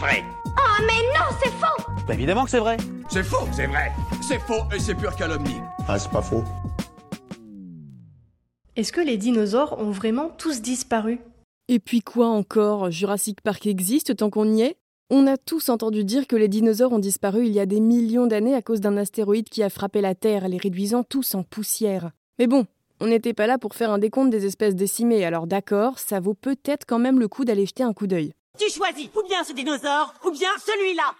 vrai. Oh mais non, c'est faux Bah évidemment que c'est vrai. C'est faux, c'est vrai. C'est faux et c'est pure calomnie. Ah, c'est pas faux. Est-ce que les dinosaures ont vraiment tous disparu? Et puis quoi encore? Jurassic Park existe tant qu'on y est? On a tous entendu dire que les dinosaures ont disparu il y a des millions d'années à cause d'un astéroïde qui a frappé la Terre, les réduisant tous en poussière. Mais bon, on n'était pas là pour faire un décompte des espèces décimées, alors d'accord, ça vaut peut-être quand même le coup d'aller jeter un coup d'œil. Tu choisis ou bien ce dinosaure ou bien celui-là.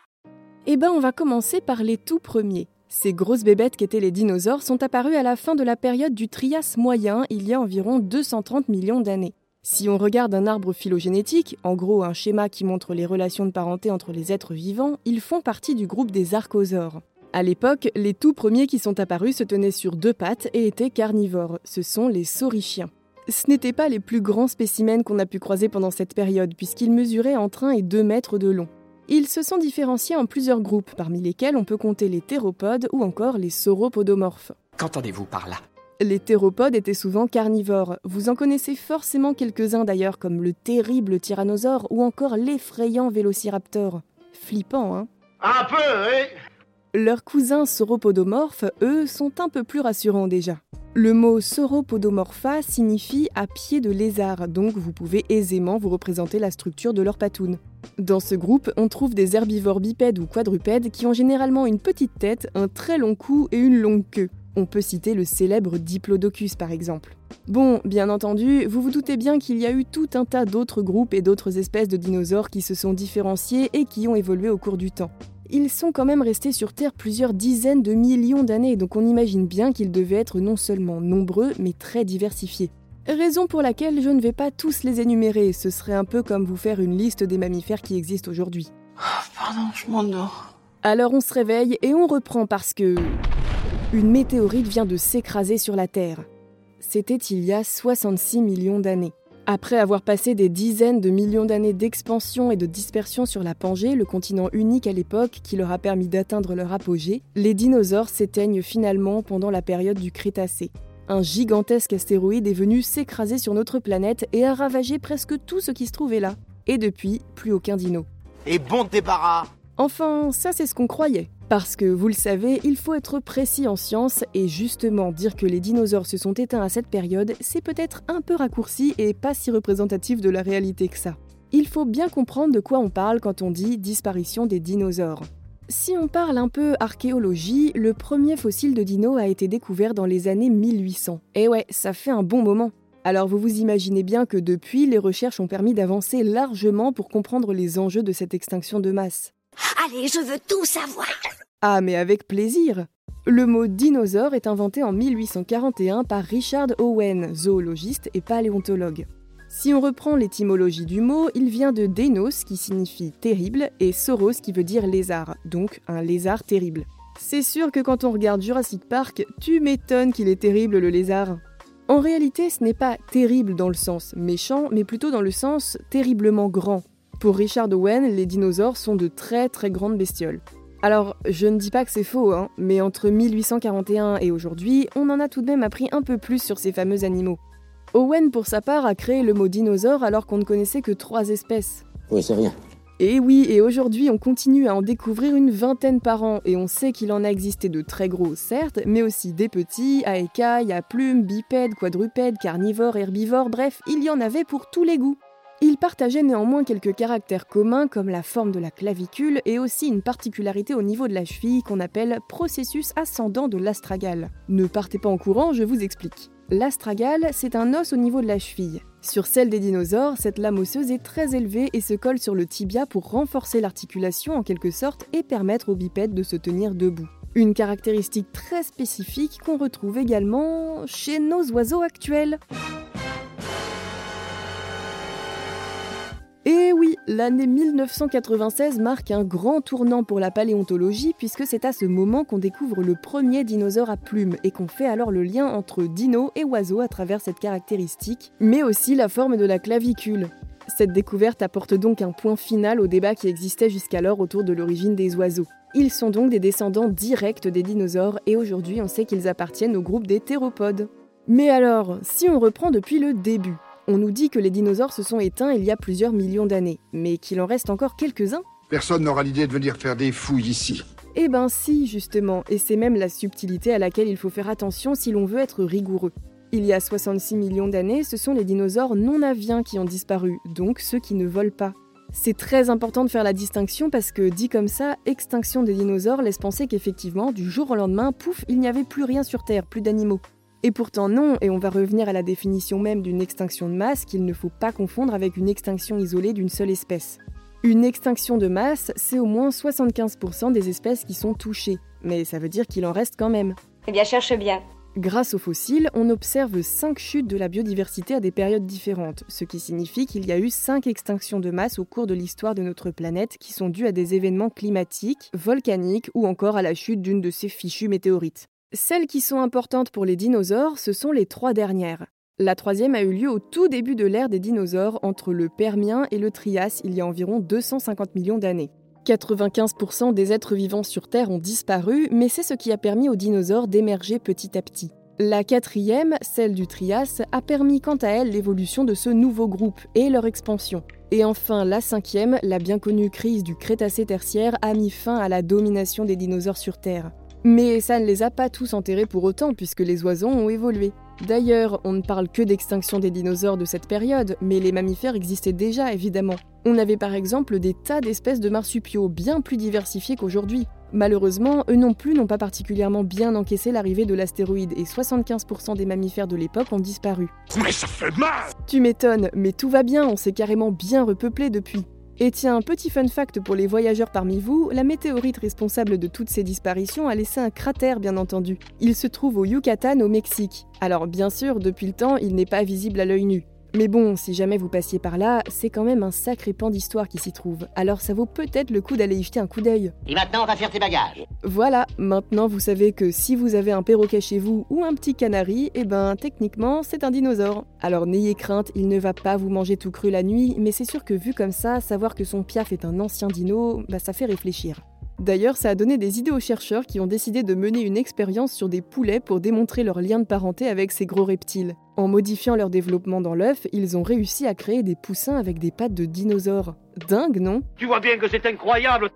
Eh ben, on va commencer par les tout premiers. Ces grosses bébêtes qu'étaient les dinosaures sont apparues à la fin de la période du Trias moyen, il y a environ 230 millions d'années. Si on regarde un arbre phylogénétique, en gros un schéma qui montre les relations de parenté entre les êtres vivants, ils font partie du groupe des archosaures. À l'époque, les tout premiers qui sont apparus se tenaient sur deux pattes et étaient carnivores. Ce sont les saurichiens. Ce n'étaient pas les plus grands spécimens qu'on a pu croiser pendant cette période, puisqu'ils mesuraient entre 1 et 2 mètres de long. Ils se sont différenciés en plusieurs groupes, parmi lesquels on peut compter les théropodes ou encore les sauropodomorphes. Qu'entendez-vous par là? Les théropodes étaient souvent carnivores. Vous en connaissez forcément quelques-uns d'ailleurs, comme le terrible tyrannosaure ou encore l'effrayant vélociraptor. Flippant, hein? Un peu, oui. Leurs cousins sauropodomorphes, eux, sont un peu plus rassurants déjà. Le mot sauropodomorpha signifie à pied de lézard, donc vous pouvez aisément vous représenter la structure de leur patoune. Dans ce groupe, on trouve des herbivores bipèdes ou quadrupèdes qui ont généralement une petite tête, un très long cou et une longue queue. On peut citer le célèbre Diplodocus par exemple. Bon, bien entendu, vous vous doutez bien qu'il y a eu tout un tas d'autres groupes et d'autres espèces de dinosaures qui se sont différenciés et qui ont évolué au cours du temps ils sont quand même restés sur Terre plusieurs dizaines de millions d'années, donc on imagine bien qu'ils devaient être non seulement nombreux, mais très diversifiés. Raison pour laquelle je ne vais pas tous les énumérer, ce serait un peu comme vous faire une liste des mammifères qui existent aujourd'hui. Oh, pardon, je m'endors. Alors on se réveille et on reprend parce que... Une météorite vient de s'écraser sur la Terre. C'était il y a 66 millions d'années. Après avoir passé des dizaines de millions d'années d'expansion et de dispersion sur la Pangée, le continent unique à l'époque qui leur a permis d'atteindre leur apogée, les dinosaures s'éteignent finalement pendant la période du Crétacé. Un gigantesque astéroïde est venu s'écraser sur notre planète et a ravagé presque tout ce qui se trouvait là. Et depuis, plus aucun dino. Et bon débarras Enfin, ça c'est ce qu'on croyait. Parce que, vous le savez, il faut être précis en science, et justement dire que les dinosaures se sont éteints à cette période, c'est peut-être un peu raccourci et pas si représentatif de la réalité que ça. Il faut bien comprendre de quoi on parle quand on dit disparition des dinosaures. Si on parle un peu archéologie, le premier fossile de dino a été découvert dans les années 1800. Et ouais, ça fait un bon moment. Alors vous vous imaginez bien que depuis, les recherches ont permis d'avancer largement pour comprendre les enjeux de cette extinction de masse. Allez, je veux tout savoir Ah, mais avec plaisir Le mot dinosaure est inventé en 1841 par Richard Owen, zoologiste et paléontologue. Si on reprend l'étymologie du mot, il vient de Denos qui signifie terrible et Soros qui veut dire lézard, donc un lézard terrible. C'est sûr que quand on regarde Jurassic Park, tu m'étonnes qu'il est terrible le lézard. En réalité, ce n'est pas terrible dans le sens méchant, mais plutôt dans le sens terriblement grand. Pour Richard Owen, les dinosaures sont de très très grandes bestioles. Alors, je ne dis pas que c'est faux, hein, mais entre 1841 et aujourd'hui, on en a tout de même appris un peu plus sur ces fameux animaux. Owen, pour sa part, a créé le mot dinosaure alors qu'on ne connaissait que trois espèces. Oui, c'est rien. Et oui, et aujourd'hui, on continue à en découvrir une vingtaine par an, et on sait qu'il en a existé de très gros, certes, mais aussi des petits, à écailles, à plumes, bipèdes, quadrupèdes, carnivores, herbivores, bref, il y en avait pour tous les goûts. Ils partageaient néanmoins quelques caractères communs comme la forme de la clavicule et aussi une particularité au niveau de la cheville qu'on appelle processus ascendant de l'astragale. Ne partez pas en courant, je vous explique. L'astragale, c'est un os au niveau de la cheville. Sur celle des dinosaures, cette lame osseuse est très élevée et se colle sur le tibia pour renforcer l'articulation en quelque sorte et permettre aux bipèdes de se tenir debout. Une caractéristique très spécifique qu'on retrouve également chez nos oiseaux actuels. Et oui, l'année 1996 marque un grand tournant pour la paléontologie puisque c'est à ce moment qu'on découvre le premier dinosaure à plumes et qu'on fait alors le lien entre dino et oiseau à travers cette caractéristique, mais aussi la forme de la clavicule. Cette découverte apporte donc un point final au débat qui existait jusqu'alors autour de l'origine des oiseaux. Ils sont donc des descendants directs des dinosaures et aujourd'hui on sait qu'ils appartiennent au groupe des théropodes. Mais alors, si on reprend depuis le début, on nous dit que les dinosaures se sont éteints il y a plusieurs millions d'années, mais qu'il en reste encore quelques-uns Personne n'aura l'idée de venir faire des fouilles ici. Eh ben si, justement, et c'est même la subtilité à laquelle il faut faire attention si l'on veut être rigoureux. Il y a 66 millions d'années, ce sont les dinosaures non aviens qui ont disparu, donc ceux qui ne volent pas. C'est très important de faire la distinction parce que, dit comme ça, extinction des dinosaures laisse penser qu'effectivement, du jour au lendemain, pouf, il n'y avait plus rien sur Terre, plus d'animaux. Et pourtant non, et on va revenir à la définition même d'une extinction de masse qu'il ne faut pas confondre avec une extinction isolée d'une seule espèce. Une extinction de masse, c'est au moins 75% des espèces qui sont touchées, mais ça veut dire qu'il en reste quand même. Eh bien, cherche bien. Grâce aux fossiles, on observe 5 chutes de la biodiversité à des périodes différentes, ce qui signifie qu'il y a eu 5 extinctions de masse au cours de l'histoire de notre planète qui sont dues à des événements climatiques, volcaniques ou encore à la chute d'une de ces fichues météorites. Celles qui sont importantes pour les dinosaures, ce sont les trois dernières. La troisième a eu lieu au tout début de l'ère des dinosaures, entre le Permien et le Trias, il y a environ 250 millions d'années. 95% des êtres vivants sur Terre ont disparu, mais c'est ce qui a permis aux dinosaures d'émerger petit à petit. La quatrième, celle du Trias, a permis quant à elle l'évolution de ce nouveau groupe et leur expansion. Et enfin, la cinquième, la bien connue crise du Crétacé tertiaire, a mis fin à la domination des dinosaures sur Terre. Mais ça ne les a pas tous enterrés pour autant, puisque les oiseaux ont évolué. D'ailleurs, on ne parle que d'extinction des dinosaures de cette période, mais les mammifères existaient déjà évidemment. On avait par exemple des tas d'espèces de marsupiaux bien plus diversifiés qu'aujourd'hui. Malheureusement, eux non plus n'ont pas particulièrement bien encaissé l'arrivée de l'astéroïde et 75% des mammifères de l'époque ont disparu. Mais ça fait mal Tu m'étonnes, mais tout va bien, on s'est carrément bien repeuplé depuis. Et tiens, petit fun fact pour les voyageurs parmi vous, la météorite responsable de toutes ces disparitions a laissé un cratère bien entendu. Il se trouve au Yucatan au Mexique. Alors bien sûr, depuis le temps, il n'est pas visible à l'œil nu. Mais bon, si jamais vous passiez par là, c'est quand même un sacré pan d'histoire qui s'y trouve. Alors ça vaut peut-être le coup d'aller y jeter un coup d'œil. Et maintenant, on va faire tes bagages. Voilà, maintenant vous savez que si vous avez un perroquet chez vous ou un petit canari, eh ben techniquement c'est un dinosaure. Alors n'ayez crainte, il ne va pas vous manger tout cru la nuit, mais c'est sûr que vu comme ça, savoir que son piaf est un ancien dino, bah ça fait réfléchir. D'ailleurs, ça a donné des idées aux chercheurs qui ont décidé de mener une expérience sur des poulets pour démontrer leur lien de parenté avec ces gros reptiles. En modifiant leur développement dans l'œuf, ils ont réussi à créer des poussins avec des pattes de dinosaures. Dingue, non? Tu vois bien que c'est incroyable.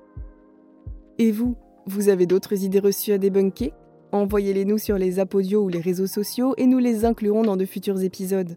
Et vous Vous avez d'autres idées reçues à débunker? Envoyez-les nous sur les apodios ou les réseaux sociaux et nous les inclurons dans de futurs épisodes.